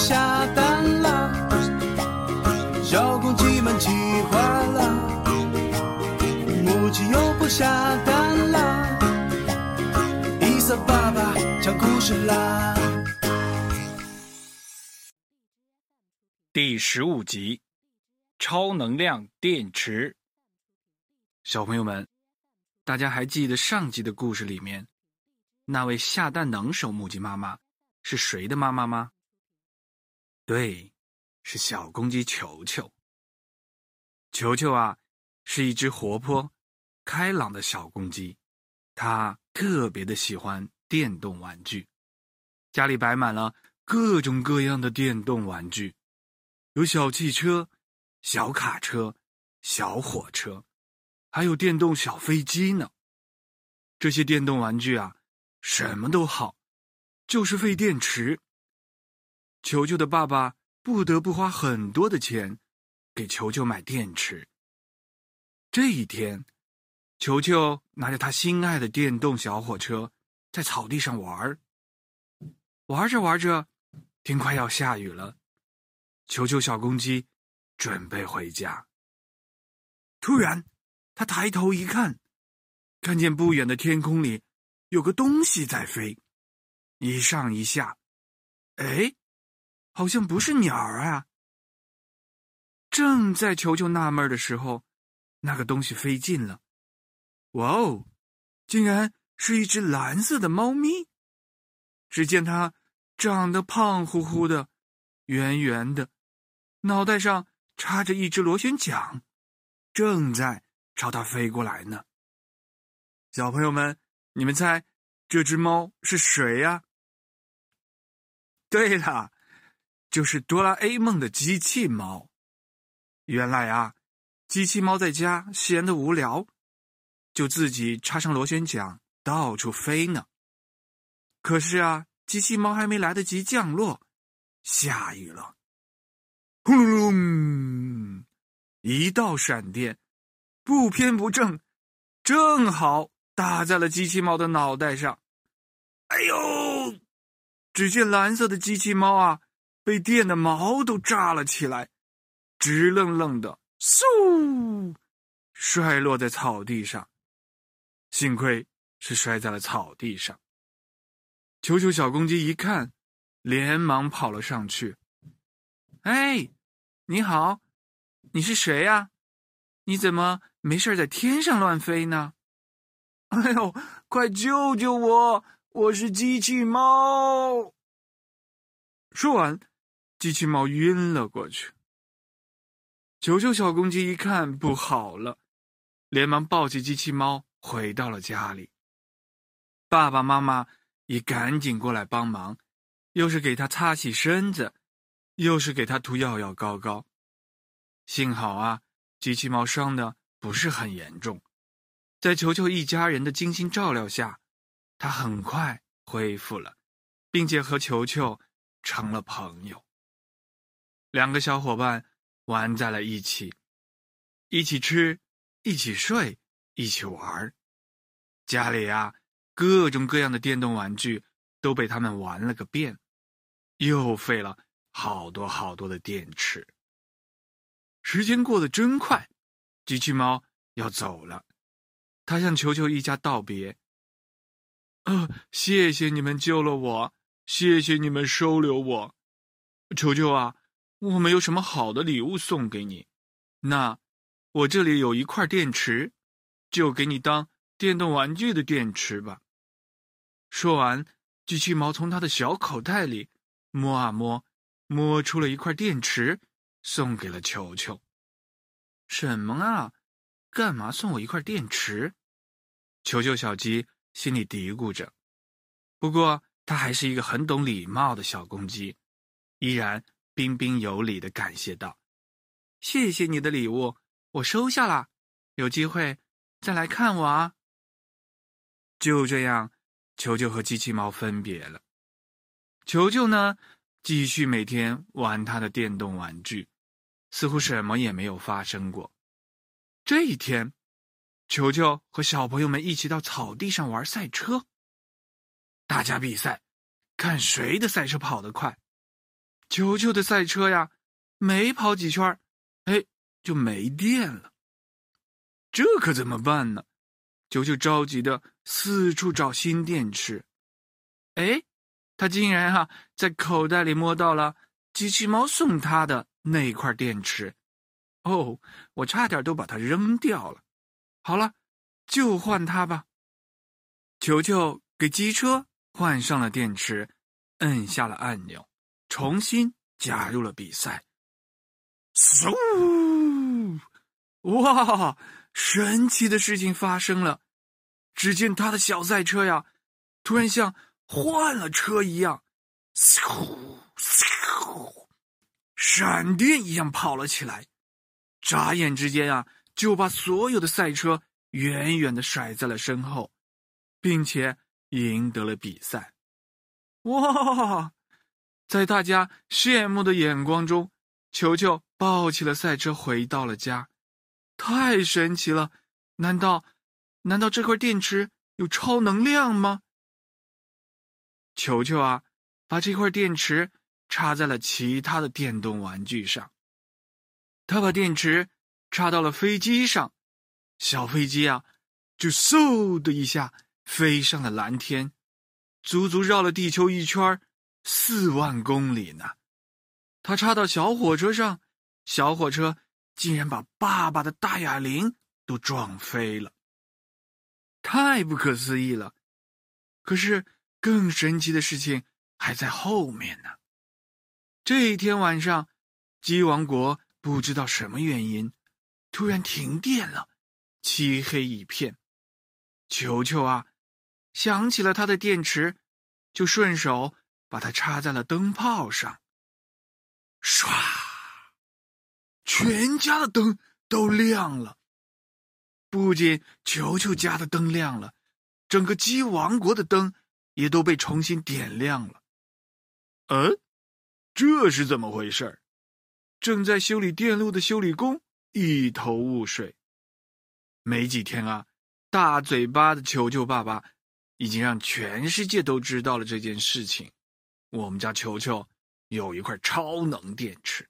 下蛋了，小公鸡们气坏了，母鸡又不下蛋了。伊萨爸爸讲故事啦。第十五集，超能量电池。小朋友们，大家还记得上集的故事里面，那位下蛋能手母鸡妈妈是谁的妈妈吗？对，是小公鸡球球。球球啊，是一只活泼、开朗的小公鸡，它特别的喜欢电动玩具，家里摆满了各种各样的电动玩具，有小汽车、小卡车、小火车，还有电动小飞机呢。这些电动玩具啊，什么都好，就是费电池。球球的爸爸不得不花很多的钱。给球球买电池。这一天，球球拿着他心爱的电动小火车，在草地上玩儿。玩着玩着，天快要下雨了，球球小公鸡准备回家。突然，他抬头一看，看见不远的天空里有个东西在飞，一上一下。哎，好像不是鸟儿啊。正在球球纳闷的时候，那个东西飞近了。哇哦，竟然是一只蓝色的猫咪！只见它长得胖乎乎的，圆圆的，脑袋上插着一只螺旋桨，正在朝它飞过来呢。小朋友们，你们猜这只猫是谁呀？对了，就是哆啦 A 梦的机器猫。原来啊，机器猫在家闲得无聊，就自己插上螺旋桨到处飞呢。可是啊，机器猫还没来得及降落，下雨了，轰隆隆，一道闪电，不偏不正，正好打在了机器猫的脑袋上。哎呦！只见蓝色的机器猫啊，被电的毛都炸了起来。直愣愣的，嗖，摔落在草地上。幸亏是摔在了草地上。球球小公鸡一看，连忙跑了上去。哎，你好，你是谁呀？你怎么没事在天上乱飞呢？哎呦，快救救我！我是机器猫。说完，机器猫晕了过去。球球小公鸡一看不好了，连忙抱起机器猫回到了家里。爸爸妈妈也赶紧过来帮忙，又是给他擦洗身子，又是给他涂药药膏膏。幸好啊，机器猫伤的不是很严重，在球球一家人的精心照料下，它很快恢复了，并且和球球成了朋友。两个小伙伴。玩在了一起，一起吃，一起睡，一起玩家里啊，各种各样的电动玩具都被他们玩了个遍，又费了好多好多的电池。时间过得真快，机器猫要走了，它向球球一家道别：“呃，谢谢你们救了我，谢谢你们收留我，球球啊。”我没有什么好的礼物送给你，那我这里有一块电池，就给你当电动玩具的电池吧。说完，机器猫从他的小口袋里摸啊摸，摸出了一块电池，送给了球球。什么啊？干嘛送我一块电池？球球小鸡心里嘀咕着。不过，它还是一个很懂礼貌的小公鸡，依然。彬彬有礼的感谢道：“谢谢你的礼物，我收下了。有机会再来看我啊。”就这样，球球和机器猫分别了。球球呢，继续每天玩他的电动玩具，似乎什么也没有发生过。这一天，球球和小朋友们一起到草地上玩赛车，大家比赛，看谁的赛车跑得快。球球的赛车呀，没跑几圈哎，就没电了。这可怎么办呢？球球着急的四处找新电池。哎，他竟然哈在口袋里摸到了机器猫送他的那块电池。哦，我差点都把它扔掉了。好了，就换它吧。球球给机车换上了电池，摁下了按钮，重新加入了比赛。嗖！哇，神奇的事情发生了！只见他的小赛车呀，突然像换了车一样，嗖嗖，闪电一样跑了起来。眨眼之间啊，就把所有的赛车远远的甩在了身后，并且赢得了比赛。哇！在大家羡慕的眼光中，球球抱起了赛车，回到了家。太神奇了！难道，难道这块电池有超能量吗？球球啊，把这块电池插在了其他的电动玩具上。他把电池插到了飞机上，小飞机啊，就嗖的一下飞上了蓝天，足足绕了地球一圈四万公里呢。他插到小火车上，小火车竟然把爸爸的大哑铃都撞飞了，太不可思议了！可是更神奇的事情还在后面呢。这一天晚上，鸡王国。不知道什么原因，突然停电了，漆黑一片。球球啊，想起了他的电池，就顺手把它插在了灯泡上。唰，全家的灯都亮了。不仅球球家的灯亮了，整个鸡王国的灯也都被重新点亮了。嗯，这是怎么回事？正在修理电路的修理工一头雾水。没几天啊，大嘴巴的球球爸爸已经让全世界都知道了这件事情。我们家球球有一块超能电池。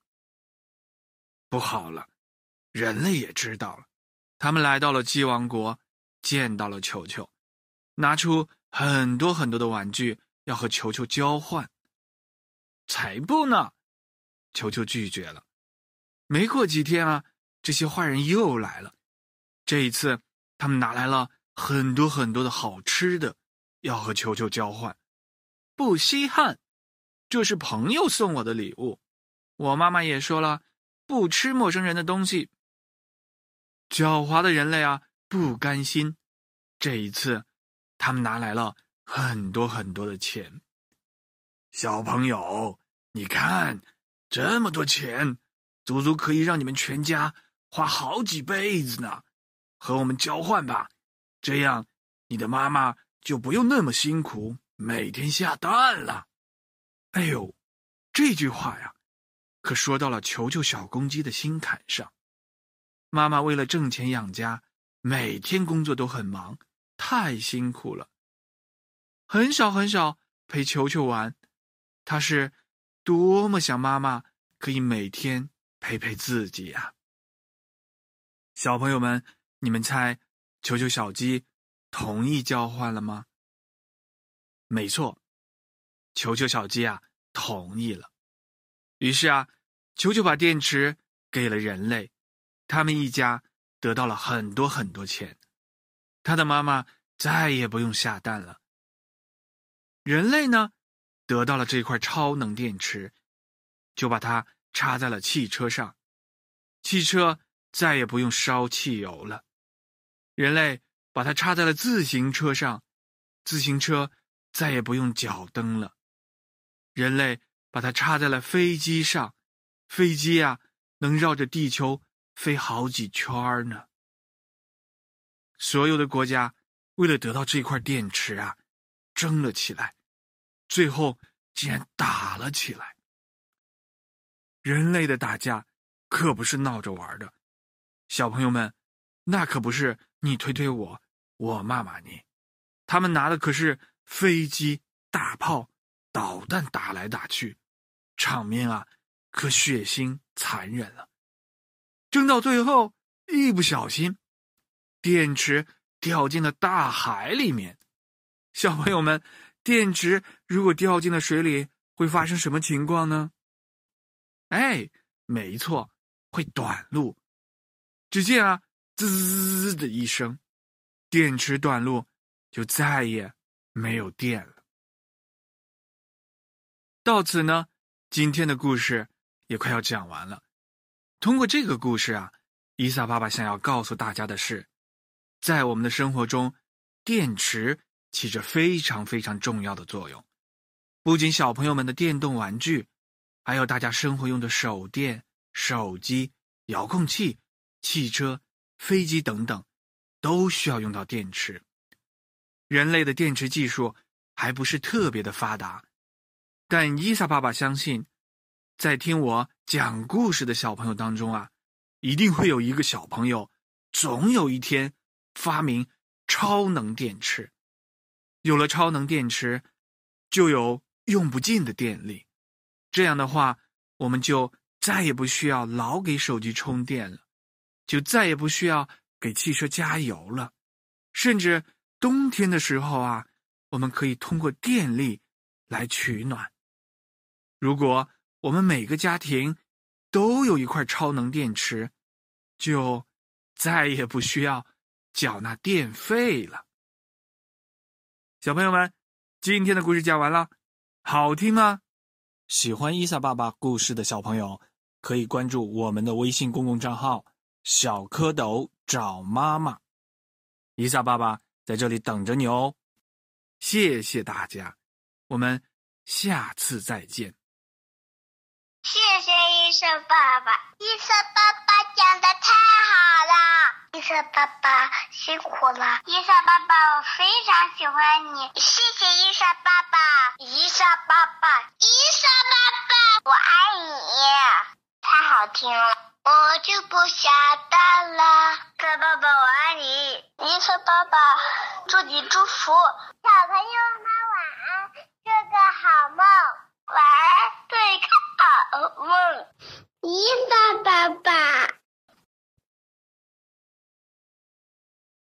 不好了，人类也知道了。他们来到了鸡王国，见到了球球，拿出很多很多的玩具要和球球交换。才不呢！球球拒绝了。没过几天啊，这些坏人又来了。这一次，他们拿来了很多很多的好吃的，要和球球交换。不稀罕，这是朋友送我的礼物。我妈妈也说了，不吃陌生人的东西。狡猾的人类啊，不甘心。这一次，他们拿来了很多很多的钱。小朋友，你看。这么多钱，足足可以让你们全家花好几辈子呢。和我们交换吧，这样你的妈妈就不用那么辛苦每天下蛋了。哎呦，这句话呀，可说到了球球小公鸡的心坎上。妈妈为了挣钱养家，每天工作都很忙，太辛苦了，很少很少陪球球玩。他是。多么想妈妈可以每天陪陪自己呀！小朋友们，你们猜，球球小鸡同意交换了吗？没错，球球小鸡啊同意了。于是啊，球球把电池给了人类，他们一家得到了很多很多钱，他的妈妈再也不用下蛋了。人类呢？得到了这块超能电池，就把它插在了汽车上，汽车再也不用烧汽油了。人类把它插在了自行车上，自行车再也不用脚蹬了。人类把它插在了飞机上，飞机呀能绕着地球飞好几圈呢。所有的国家为了得到这块电池啊，争了起来。最后竟然打了起来。人类的打架可不是闹着玩的，小朋友们，那可不是你推推我，我骂骂你，他们拿的可是飞机、大炮、导弹打来打去，场面啊可血腥残忍了。争到最后，一不小心，电池掉进了大海里面。小朋友们，电池如果掉进了水里，会发生什么情况呢？哎，没错，会短路。只见啊，滋的一声，电池短路，就再也没有电了。到此呢，今天的故事也快要讲完了。通过这个故事啊，伊萨爸爸想要告诉大家的是，在我们的生活中，电池起着非常非常重要的作用。不仅小朋友们的电动玩具，还有大家生活用的手电、手机、遥控器。汽车、飞机等等，都需要用到电池。人类的电池技术还不是特别的发达，但伊萨爸爸相信，在听我讲故事的小朋友当中啊，一定会有一个小朋友，总有一天发明超能电池。有了超能电池，就有用不尽的电力。这样的话，我们就再也不需要老给手机充电了。就再也不需要给汽车加油了，甚至冬天的时候啊，我们可以通过电力来取暖。如果我们每个家庭都有一块超能电池，就再也不需要缴纳电费了。小朋友们，今天的故事讲完了，好听吗？喜欢伊萨爸爸故事的小朋友，可以关注我们的微信公共账号。小蝌蚪找妈妈，伊萨爸爸在这里等着你哦。谢谢大家，我们下次再见。谢谢医生爸爸，医生爸爸讲的太好了，医生爸爸辛苦了，医生爸爸我非常喜欢你，谢谢医生爸爸，医生爸爸，医生爸爸，我爱你，太好听了。我就不下蛋了，小爸爸我爱你，医生爸爸祝你祝福，小朋友们晚安，做个好梦，晚安，做一个好梦，伊莎爸爸。